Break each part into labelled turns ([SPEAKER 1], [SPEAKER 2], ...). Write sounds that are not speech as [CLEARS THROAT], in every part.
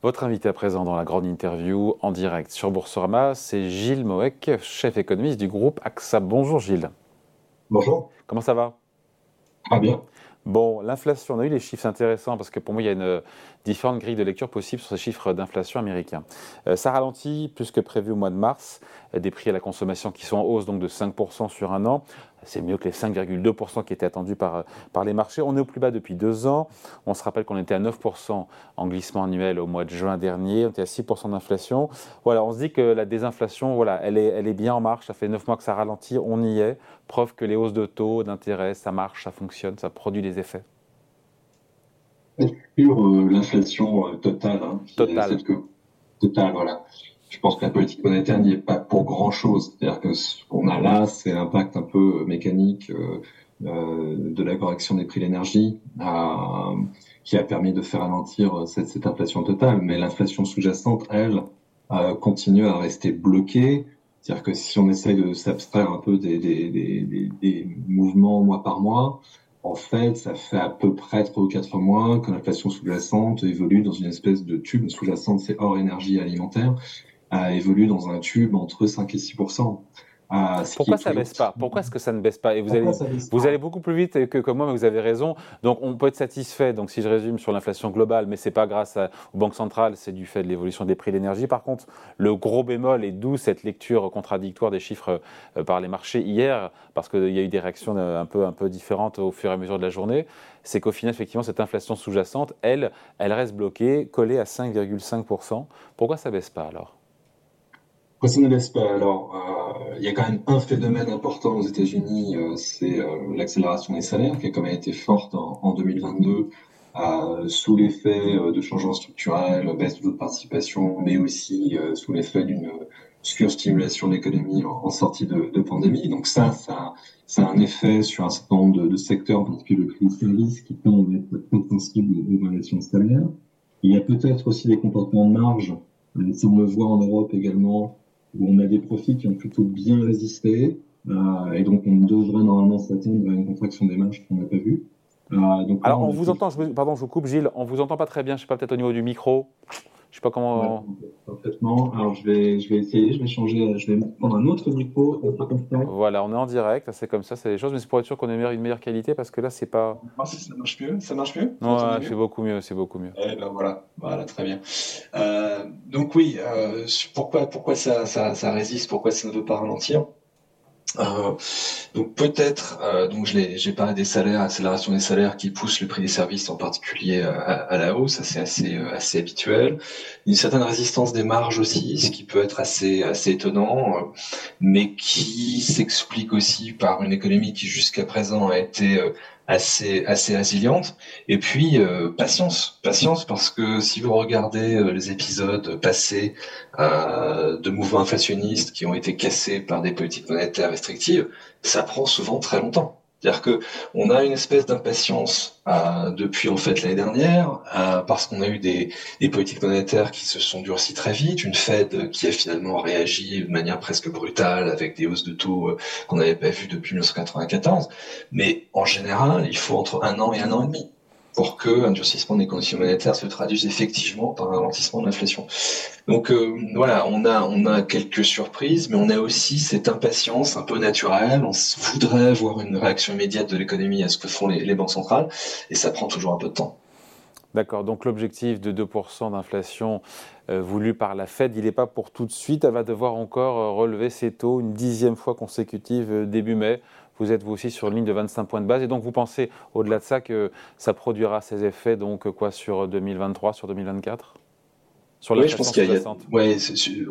[SPEAKER 1] Votre invité à présent dans la grande interview en direct sur Boursorama, c'est Gilles Moek, chef économiste du groupe AXA. Bonjour Gilles.
[SPEAKER 2] Bonjour.
[SPEAKER 1] Comment ça va?
[SPEAKER 2] Très bien.
[SPEAKER 1] Bon, l'inflation, on a eu les chiffres intéressants parce que pour moi, il y a une différente grille de lecture possible sur ces chiffres d'inflation américains. Euh, ça ralentit plus que prévu au mois de mars, euh, des prix à la consommation qui sont en hausse donc de 5% sur un an. C'est mieux que les 5,2% qui étaient attendus par, par les marchés. On est au plus bas depuis deux ans. On se rappelle qu'on était à 9% en glissement annuel au mois de juin dernier. On était à 6% d'inflation. Voilà, on se dit que la désinflation, voilà, elle est, elle est bien en marche. Ça fait 9 mois que ça ralentit. On y est. Preuve que les hausses de taux, d'intérêt, ça marche, ça fonctionne, ça produit des effets.
[SPEAKER 2] Sur euh, l'inflation euh, totale, hein,
[SPEAKER 1] totale.
[SPEAKER 2] Totale, voilà je pense que la politique monétaire n'y est pas pour grand chose. C'est-à-dire que ce qu'on a là, c'est l'impact un peu mécanique euh, euh de la correction des prix de l'énergie qui a permis de faire ralentir cette, inflation totale. Mais l'inflation sous-jacente, elle, euh, continue à rester bloquée. C'est-à-dire que si on essaye de s'abstraire un peu des, des, mouvements mois par mois, en fait, ça fait à peu près 3 ou 4 mois que l'inflation sous-jacente évolue dans une espèce de tube sous-jacente, c'est hors énergie alimentaire, a évolué dans un tube entre 5 et 6
[SPEAKER 1] ah, Pourquoi ça ne baisse pas? Pourquoi est-ce que ça ne baisse pas? Et vous allez, vous allez beaucoup plus vite que, que moi, mais vous avez raison. Donc on peut être satisfait. Donc si je résume sur l'inflation globale, mais c'est pas grâce aux banques centrales, c'est du fait de l'évolution des prix de l'énergie. Par contre, le gros bémol et d'où cette lecture contradictoire des chiffres euh, par les marchés hier, parce qu'il y a eu des réactions euh, un peu, un peu différentes au fur et à mesure de la journée, c'est qu'au final, effectivement, cette inflation sous-jacente, elle, elle reste bloquée, collée à 5,5%. Pourquoi ça baisse pas alors?
[SPEAKER 2] Pourquoi ça ne baisse pas Alors, euh, il y a quand même un phénomène important aux États-Unis, euh, c'est euh, l'accélération des salaires qui a quand même été forte en, en 2022 sous l'effet de changements structurels, baisse de taux participation, mais aussi sous l'effet d'une surstimulation de l'économie en, sortie de, pandémie. Donc ça, ça, ça a un effet sur un certain nombre de, secteurs, en particulier le prix service, qui tendent à être très sensibles aux variations salaires. Il y a peut-être aussi des comportements de marge, ça on le voit en Europe également, où on a des profits qui ont plutôt bien résisté, euh, et donc on devrait normalement s'attendre à une contraction des marges qu'on n'a pas vue.
[SPEAKER 1] Euh, donc, Alors on, vous entend, je, pardon, je vous coupe Gilles, on vous entend pas très bien, je sais pas peut-être au niveau du micro. Je sais pas comment.
[SPEAKER 2] parfaitement. Alors je vais, je vais essayer, je vais changer, je vais prendre un autre micro.
[SPEAKER 1] Voilà, on est en direct, c'est comme ça, c'est des choses, mais c'est pour être sûr qu'on ait une meilleure qualité parce que là c'est pas.
[SPEAKER 2] Ah, si ça marche mieux, ça marche mieux?
[SPEAKER 1] Ouais, c'est beaucoup mieux, c'est beaucoup mieux.
[SPEAKER 2] Eh ben voilà, voilà, très bien. Euh, donc oui, euh, pourquoi, pourquoi ça, ça, ça résiste, pourquoi ça ne veut pas ralentir? Euh, donc peut-être, euh, donc j'ai parlé des salaires, accélération des salaires qui poussent le prix des services en particulier à, à la hausse, ça c'est assez euh, assez habituel. Une certaine résistance des marges aussi, ce qui peut être assez assez étonnant, euh, mais qui s'explique aussi par une économie qui jusqu'à présent a été assez assez résiliente et puis euh, patience patience parce que si vous regardez euh, les épisodes passés euh, de mouvements inflationnistes qui ont été cassés par des politiques monétaires restrictives ça prend souvent très longtemps c'est-à-dire que on a une espèce d'impatience euh, depuis en fait l'année dernière euh, parce qu'on a eu des, politiques monétaires qui se sont durcies très vite, une Fed qui a finalement réagi de manière presque brutale avec des hausses de taux euh, qu'on n'avait pas vues depuis 1994. Mais en général, il faut entre un an et un an et demi pour que un durcissement des conditions monétaires se traduise effectivement par un ralentissement de l'inflation. Donc euh, voilà, on a on a quelques surprises, mais on a aussi cette impatience un peu naturelle. On voudrait voir une réaction immédiate de l'économie à ce que font les, banques centrales, et ça prend toujours un peu de temps.
[SPEAKER 1] D'accord, donc l'objectif de 2% d'inflation euh, voulu par la Fed, il n'est pas pour tout de suite. Elle va devoir encore euh, relever ses taux une dixième fois consécutive début mai vous êtes vous aussi sur une ligne de 25 points de base. Et donc vous pensez au-delà de ça que ça produira ses effets donc quoi sur 2023, sur 2024
[SPEAKER 2] sur oui, je pense qu'il y a, ouais,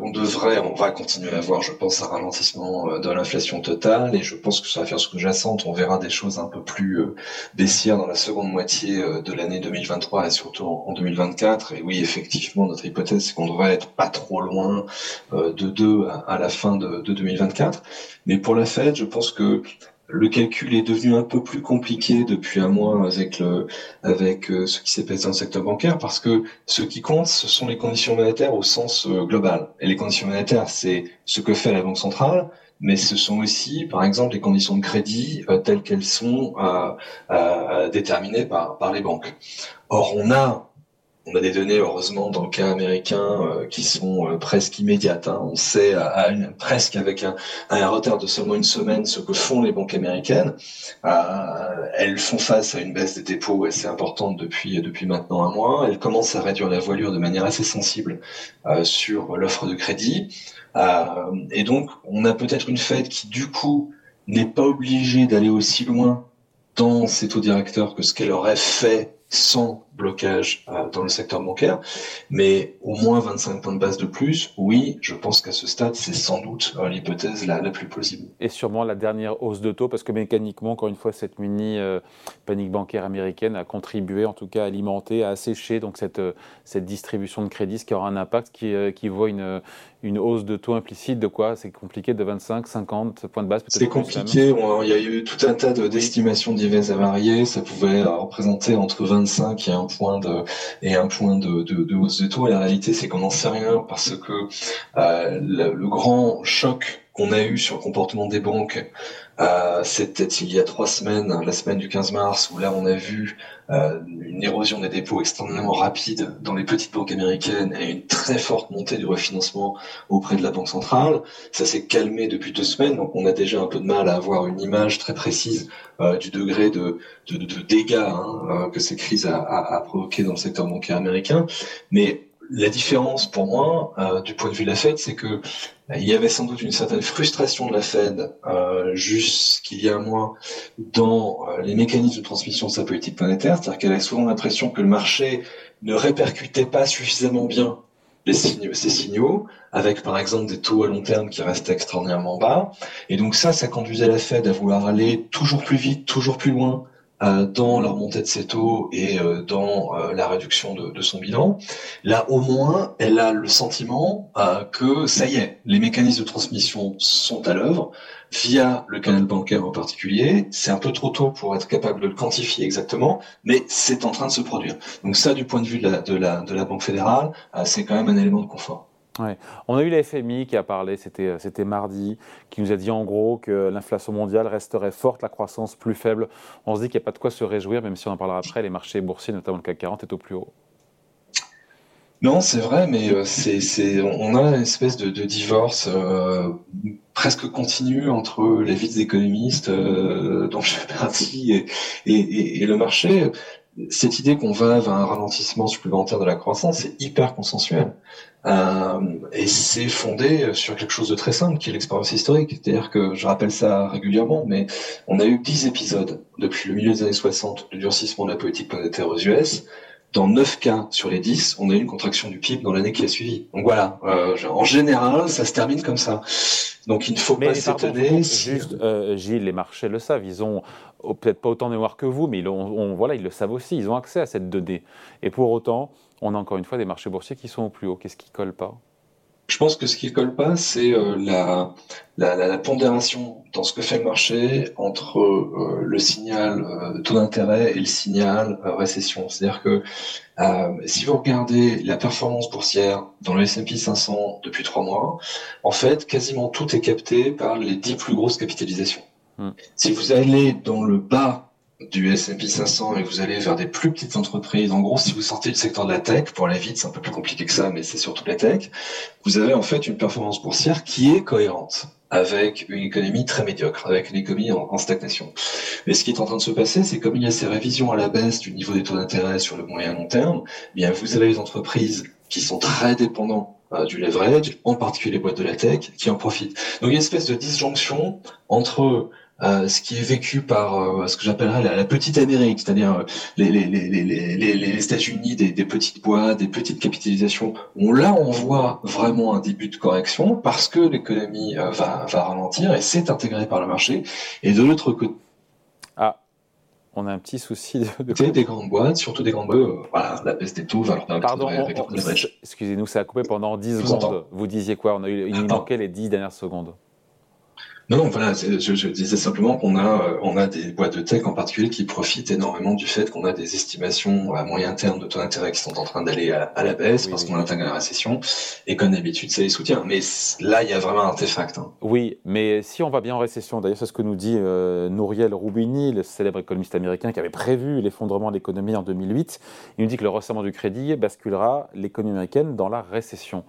[SPEAKER 2] on devrait, on va continuer à voir, je pense, un ralentissement euh, de l'inflation totale, et je pense que sur la faire sous-jacente, on verra des choses un peu plus euh, baissières dans la seconde moitié euh, de l'année 2023 et surtout en 2024. Et oui, effectivement, notre hypothèse, c'est qu'on devrait être pas trop loin de 2 à la fin de, de 2024. Mais pour la Fed, je pense que le calcul est devenu un peu plus compliqué depuis un mois avec le, avec euh, ce qui s'est passé dans le secteur bancaire parce que ce qui compte, ce sont les conditions monétaires au sens euh, global. Et les conditions monétaires, c'est ce que fait la Banque centrale, mais ce sont aussi, par exemple, les conditions de crédit euh, telles qu'elles sont déterminées par, par les banques. Or, on a on a des données, heureusement, dans le cas américain, euh, qui sont euh, presque immédiates. Hein. On sait presque avec un, retard de seulement une semaine ce que font les banques américaines. Euh, elles font face à une baisse des dépôts assez importante depuis depuis maintenant un mois. Elles commencent à réduire la voilure de manière assez sensible sur l'offre de crédit. et donc, on a peut-être une Fed qui, du coup, n'est pas obligée d'aller aussi loin dans ses taux directeurs que ce qu'elle aurait fait sans blocage euh, dans le secteur bancaire, mais au moins 25 points de base de plus, oui, je pense qu'à ce stade, c'est sans doute euh, l'hypothèse la, la, plus plausible.
[SPEAKER 1] Et sûrement la dernière hausse de taux, parce que mécaniquement, encore une fois, cette mini euh, panique bancaire américaine a contribué, en tout cas à alimenter, à assécher donc cette, cette distribution de crédit, ce qui aura un impact qui, qui voit une, une hausse de taux implicite de quoi? C'est compliqué de 25, 50 points de base
[SPEAKER 2] C'est compliqué, il y a eu tout un tas d'estimations diverses à varier, ça pouvait représenter entre 25 et un point de et un point de, hausse de taux. Et la réalité, c'est qu'on n'en sait rien parce que euh, le, grand choc qu'on a eu sur le comportement des banques euh, C'était il y a trois semaines, la semaine du 15 mars, où là on a vu euh, une érosion des dépôts extrêmement rapide dans les petites banques américaines et une très forte montée du refinancement auprès de la Banque centrale. Ça s'est calmé depuis deux semaines, donc on a déjà un peu de mal à avoir une image très précise euh, du degré de, de, de dégâts hein, euh, que ces crises a, a, a provoqué dans le secteur bancaire américain. Mais la différence pour moi, euh, du point de vue de la Fed, c'est que il y avait sans doute une certaine frustration de la Fed euh, jusqu'il y a un mois dans euh, les mécanismes de transmission de sa politique monétaire, c'est-à-dire qu'elle avait souvent l'impression que le marché ne répercutait pas suffisamment bien les signaux, ces signaux, avec par exemple des taux à long terme qui restaient extraordinairement bas. Et donc ça, ça conduisait la Fed à vouloir aller toujours plus vite, toujours plus loin, dans la remontée de ses taux et euh, dans euh, la réduction de, de, son bilan. Là, au moins, elle a le sentiment que ça y est, les mécanismes de transmission sont à l'œuvre via le canal bancaire en particulier. C'est un peu trop tôt pour être capable de le quantifier exactement, mais c'est en train de se produire. Donc ça, du point de vue de la, de la, de la Banque fédérale, c'est quand même un élément de confort.
[SPEAKER 1] On a eu la FMI qui a parlé, euh, c'était mardi, qui nous a dit en gros que l'inflation mondiale resterait forte, la croissance plus faible. On se dit qu'il n'y a pas de quoi se réjouir, même si on en parlera après, les marchés boursiers, notamment le CAC 40, est au plus haut.
[SPEAKER 2] Non, c'est vrai, mais euh, on a une espèce de, divorce euh, presque continu entre les vides économistes dont je fais [LAUGHS] partie et, le marché cette idée qu'on va vers un ralentissement supplémentaire de la croissance est hyper consensuel. Euh, et c'est fondé sur quelque chose de très simple, qui est l'expérience historique. C'est-à-dire que je rappelle ça régulièrement, mais on a eu 10 épisodes depuis le milieu des années 60 de durcissement de la politique monétaire aux US. Dans 9 cas sur les 10, on a eu une contraction du PIB dans l'année qui a suivi. Donc voilà, euh, en général, ça se termine comme ça. Donc il ne faut pas s'étonner.
[SPEAKER 1] Juste, euh, Gilles, les marchés le savent. Ils ont peut-être pas autant de mémoire que vous, mais ils, ont, voilà, ils le savent aussi. Ils ont accès à cette donnée. Et pour autant, on a encore une fois des marchés boursiers qui sont au plus haut. Qu'est-ce qui colle pas?
[SPEAKER 2] Je pense que ce qui colle pas, c'est euh, la, la, la, pondération dans ce que fait le marché entre euh, le signal euh, taux d'intérêt et le signal récession. C'est-à-dire que si vous regardez la performance boursière dans le S&P 500 depuis trois mois, en fait, quasiment tout est capté par les dix plus grosses capitalisations. Hmm. Si vous allez dans le bas du S&P 500 et vous allez vers des plus petites entreprises, en gros, si vous sortez du secteur de la tech, pour aller vite, c'est un peu plus compliqué que ça, mais c'est surtout la tech, vous avez en fait une performance boursière qui est cohérente avec une économie très médiocre, avec une économie en, stagnation. Mais ce qui est en train de se passer, c'est comme il y a ces révisions à la baisse du niveau des taux d'intérêt sur le moyen long terme, eh bien vous avez les entreprises qui sont très dépendantes euh, du leverage, en particulier les boîtes de la tech, qui en profitent. Donc il y a une espèce de disjonction entre euh, ce qui est vécu par euh, ce que j'appellerais la, petite Amérique, c'est-à-dire euh, les, les, les, les, les États-Unis, des, des, petites boîtes, des petites capitalisations. On, là, on voit vraiment un début de correction parce que l'économie va, va ralentir et c'est intégré par le marché. Et de l'autre côté,
[SPEAKER 1] ah, on a un petit souci de,
[SPEAKER 2] de... des grandes boîtes, surtout des grandes boîtes. voilà, la baisse des taux va leur permettre
[SPEAKER 1] Pardon, excusez-nous, ça a coupé pendant 10 secondes. Vous disiez quoi? On a eu, il manquait les 10 dernières secondes.
[SPEAKER 2] Non, non, voilà, je, je, disais simplement qu'on a, euh, on a des boîtes de tech en particulier qui profitent énormément du fait qu'on a des estimations à moyen terme de taux d'intérêt qui sont en train d'aller à, la baisse parce qu'on intègre la récession et comme d'habitude, c'est les soutiens. Mais là, il y a vraiment un artefact. Hein.
[SPEAKER 1] Oui, mais si on va bien en récession, d'ailleurs, c'est ce que nous dit euh, Nouriel Roubini, le célèbre économiste américain qui avait prévu l'effondrement de l'économie en 2008. Il nous dit que le resserrement du crédit basculera l'économie américaine dans la récession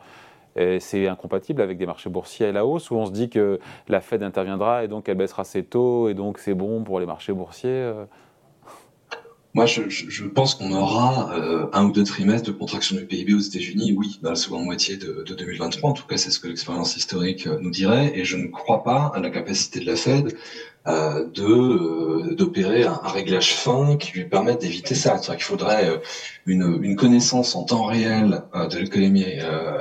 [SPEAKER 1] c'est incompatible avec des marchés boursiers à la hausse où on se dit que la Fed interviendra et donc elle baissera ses taux et donc c'est bon pour les marchés boursiers euh.
[SPEAKER 2] moi, je, pense qu'on aura euh, un ou deux trimestres de contraction du PIB aux États-Unis, oui, dans la seconde moitié de, de 2023. En tout cas, c'est ce que l'expérience historique euh, nous dirait. Et je ne crois pas à la capacité de la Fed de euh, d'opérer un, réglage fin qui lui permette d'éviter ça. C'est-à-dire qu'il faudrait euh, une, une, connaissance en temps réel de l'économie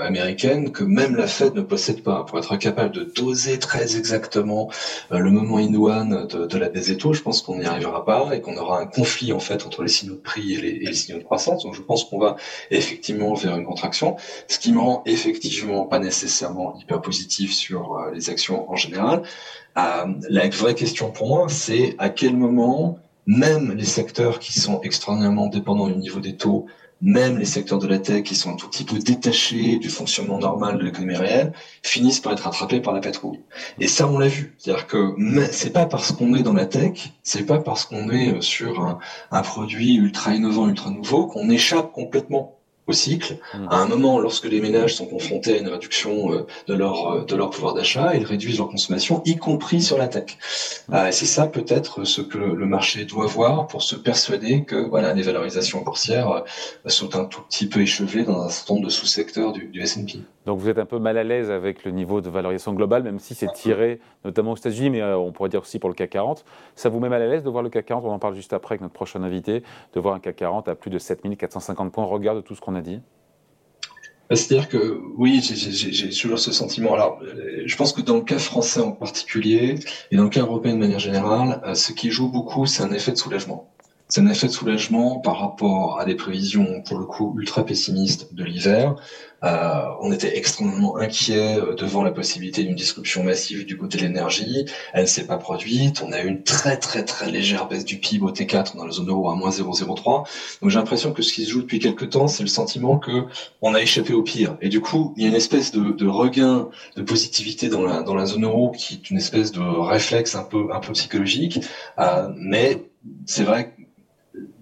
[SPEAKER 2] américaine que même la Fed ne possède pas pour être capable de doser très exactement le moment in one de, la baisse des taux. Je pense qu'on n'y arrivera pas et qu'on aura un conflit en fait entre les signaux de prix et les, signaux de croissance. Donc je pense qu'on va effectivement faire une contraction, ce qui me rend effectivement pas nécessairement hyper positif sur les actions en général. Euh, la vraie question pour moi, c'est à quel moment même les secteurs qui sont extraordinairement dépendants du niveau des taux, même les secteurs de la tech qui sont un tout petit peu détachés du fonctionnement normal de l'économie réelle, finissent par être attrapés par la patrouille. Et ça, on l'a vu. C'est-à-dire que c'est pas parce qu'on est dans la tech, c'est pas parce qu'on est sur un, un produit ultra innovant, ultra nouveau, qu'on échappe complètement au cycle. Mmh. À un moment, lorsque les ménages sont confrontés à une réduction euh, de leur euh, de leur pouvoir d'achat, ils réduisent leur consommation, y compris sur la tech. Mmh. Euh, c'est ça peut-être ce que le marché doit voir pour se persuader que voilà les valorisations boursières sont un tout petit peu échevelées dans un certain nombre de sous-secteurs du, du S&P.
[SPEAKER 1] Donc vous êtes un peu mal à l'aise avec le niveau de valorisation globale, même si c'est tiré notamment aux États-Unis, mais on pourrait dire aussi pour le CAC 40. Ça vous met mal à l'aise de voir le CAC 40 On en parle juste après avec notre prochain invité, de voir un CAC 40 à plus de 7450 points. Regarde tout ce qu'on a
[SPEAKER 2] bah, C'est-à-dire que oui, j'ai toujours ce sentiment. Alors, je pense que dans le cas français en particulier, et dans le cas européen de manière générale, euh, ce qui joue beaucoup, c'est un effet de soulagement. C'est un effet de soulagement par rapport à des prévisions, pour le coup, ultra pessimistes de l'hiver. Euh, on était extrêmement inquiet euh, devant la possibilité d'une disruption massive du côté de l'énergie. Elle ne s'est pas produite. On a eu une très très très légère baisse du PIB au T4 dans la zone euro à moins 0,03. Donc j'ai l'impression que ce qui se joue depuis quelques temps, c'est le sentiment que on a échappé au pire. Et du coup, il y a une espèce de, de regain de positivité dans la dans la zone euro qui est une espèce de réflexe un peu un peu psychologique. Euh, mais c'est vrai que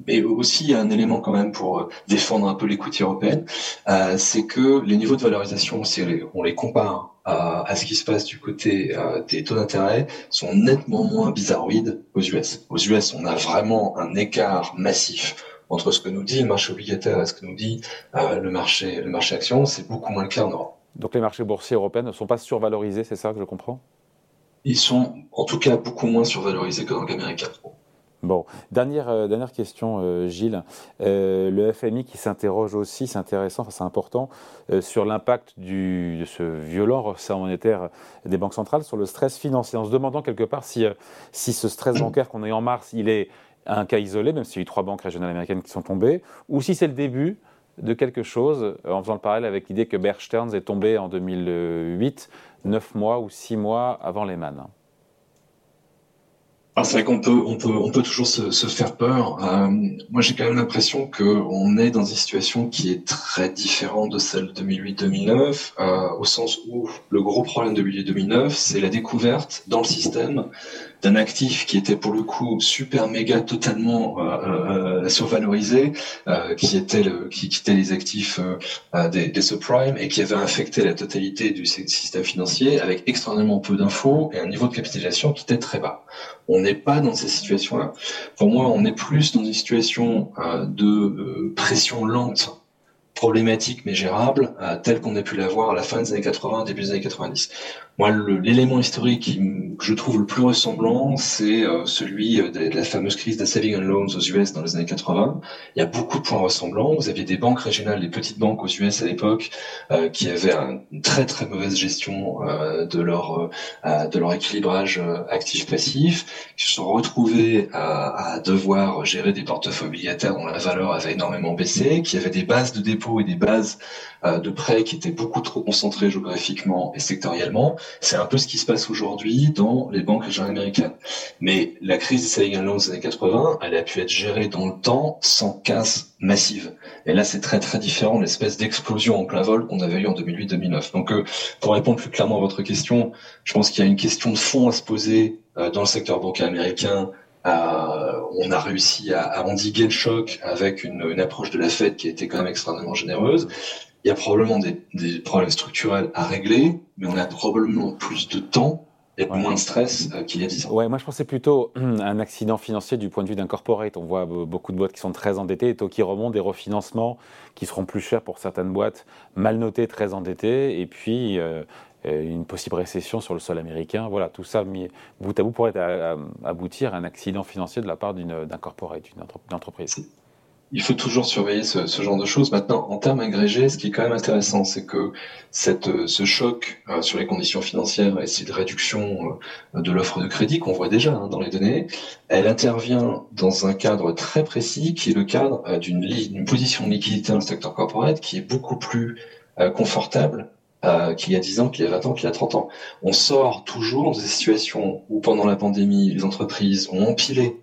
[SPEAKER 2] mais aussi un élément quand même pour euh, défendre un peu l'écoute européenne, euh, c'est que les niveaux de valorisation, si on les compare à, ce qui se passe du côté euh, des taux d'intérêt, sont nettement moins bizarroïdes aux US. Aux US, on a vraiment un écart massif entre ce que nous dit le marché obligataire et ce que nous dit le marché le marché action. C'est beaucoup moins le cas en Europe.
[SPEAKER 1] Donc les marchés boursiers européens ne sont pas survalorisés, c'est ça que je comprends?
[SPEAKER 2] Ils sont en tout cas beaucoup moins survalorisés que dans le cas américain.
[SPEAKER 1] Bon, dernière, euh, question, euh, Gilles. Euh, le FMI qui s'interroge aussi, c'est intéressant, c'est important, sur l'impact de ce violent resserrement monétaire des banques centrales sur le stress financier, en se demandant quelque part si, si ce stress bancaire qu'on a eu en mars, il est un cas isolé, même s'il y a eu trois banques régionales américaines qui sont tombées, ou si c'est le début de quelque chose, en faisant le parallèle avec l'idée que Bear est tombé en 2008, neuf mois ou six mois avant Lehman.
[SPEAKER 2] C'est vrai qu'on peut, on peut, on peut toujours se, se faire peur. Euh, moi, j'ai quand même l'impression qu'on est dans une situation qui est très différente de celle de 2008-2009, euh, au sens où le gros problème de 2008-2009, c'est la découverte dans le système d'un actif qui était pour le coup super méga totalement euh, euh survalorisé, euh, qui était le, qui quittait les actifs euh, des, des subprimes et qui avait infecté la totalité du système financier avec extrêmement peu d'infos et un niveau de capitalisation qui était très bas. On n'est pas dans ces situations-là. Pour moi, on est plus dans une situation de pression lente problématique mais gérable, euh, telle qu'on a pu la voir à la fin des années 80, début des années 90. Moi, l'élément historique que je trouve le plus ressemblant, c'est euh, celui euh, de, la fameuse crise des saving and loans aux US dans les années 80. Il y a beaucoup de points ressemblants. Vous aviez des banques régionales, des petites banques aux US à l'époque, euh, qui avaient une très très mauvaise gestion de leur de leur équilibrage actif-passif, qui se sont retrouvés à, à devoir gérer des portefeuilles obligataires dont la valeur avait énormément baissé, qui avaient des bases de dépôt dépôts et des bases euh, de prêts qui étaient beaucoup trop concentrés géographiquement et sectoriellement. C'est un peu ce qui se passe aujourd'hui dans les banques régionales américaines. Mais la crise des saving loans des années 80, elle a pu être gérée dans le temps sans casse massive. Et là, c'est très très différent, l'espèce d'explosion en plein vol qu'on avait eu en 2008-2009. Donc, euh, pour répondre plus clairement à votre question, je pense qu'il y a une question de fond à se poser euh, dans le secteur bancaire américain euh, on a réussi à, endiguer le choc avec une, approche de la Fed qui a été quand même extrêmement généreuse. Il y a probablement des, problèmes structurels à régler, mais on a probablement plus de temps et moins de stress euh, qu'il y a 10 ans.
[SPEAKER 1] Ouais, moi je pensais plutôt [CLEARS THROAT] un accident financier du point de vue d'un corporate. On voit beaucoup de boîtes qui sont très endettées, et taux qui remontent, des refinancements qui seront plus chers pour certaines boîtes mal notées, très endettées, et puis euh, euh, une possible récession sur le sol américain. Voilà, tout ça mis bout à bout pourrait aboutir à un accident financier de la part d'un corporate, d'une entreprise.
[SPEAKER 2] Il faut toujours surveiller ce, genre de choses. Maintenant, en termes agrégés, ce qui est quand même intéressant, c'est que cette, ce choc euh, sur les conditions financières et cette réduction euh, de l'offre de crédit qu'on voit déjà hein, dans les données, elle intervient dans un cadre très précis qui est le cadre d'une position de liquidité dans le secteur corporate qui est beaucoup plus confortable euh, qu'il y a 10 ans, qu'il y a 20 ans, qu'il y a 30 ans. On sort toujours de des situations où pendant la pandémie, les entreprises ont empilé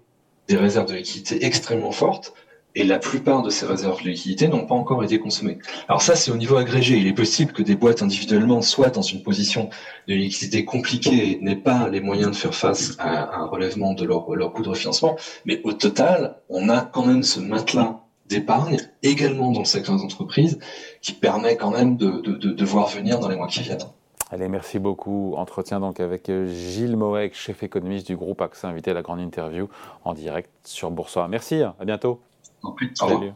[SPEAKER 2] des réserves de liquidité extrêmement fortes et la plupart de ces réserves de liquidité n'ont pas encore été consommées. Alors ça, c'est au niveau agrégé. Il est possible que des boîtes individuellement soient dans une position de liquidité compliquée et n'aient pas les moyens de faire face à un relèvement de leur, leur coût de refinancement. Mais au total, on a quand même ce matelas d'épargne, également dans le secteur des entreprises, qui permet quand même de, de, voir venir dans les mois qui viennent.
[SPEAKER 1] Allez, merci beaucoup. Entretien donc avec euh, Gilles Moek, chef économiste du groupe AXA, invité à la grande interview en direct sur Boursorama. Merci, à bientôt.
[SPEAKER 2] Au Salut.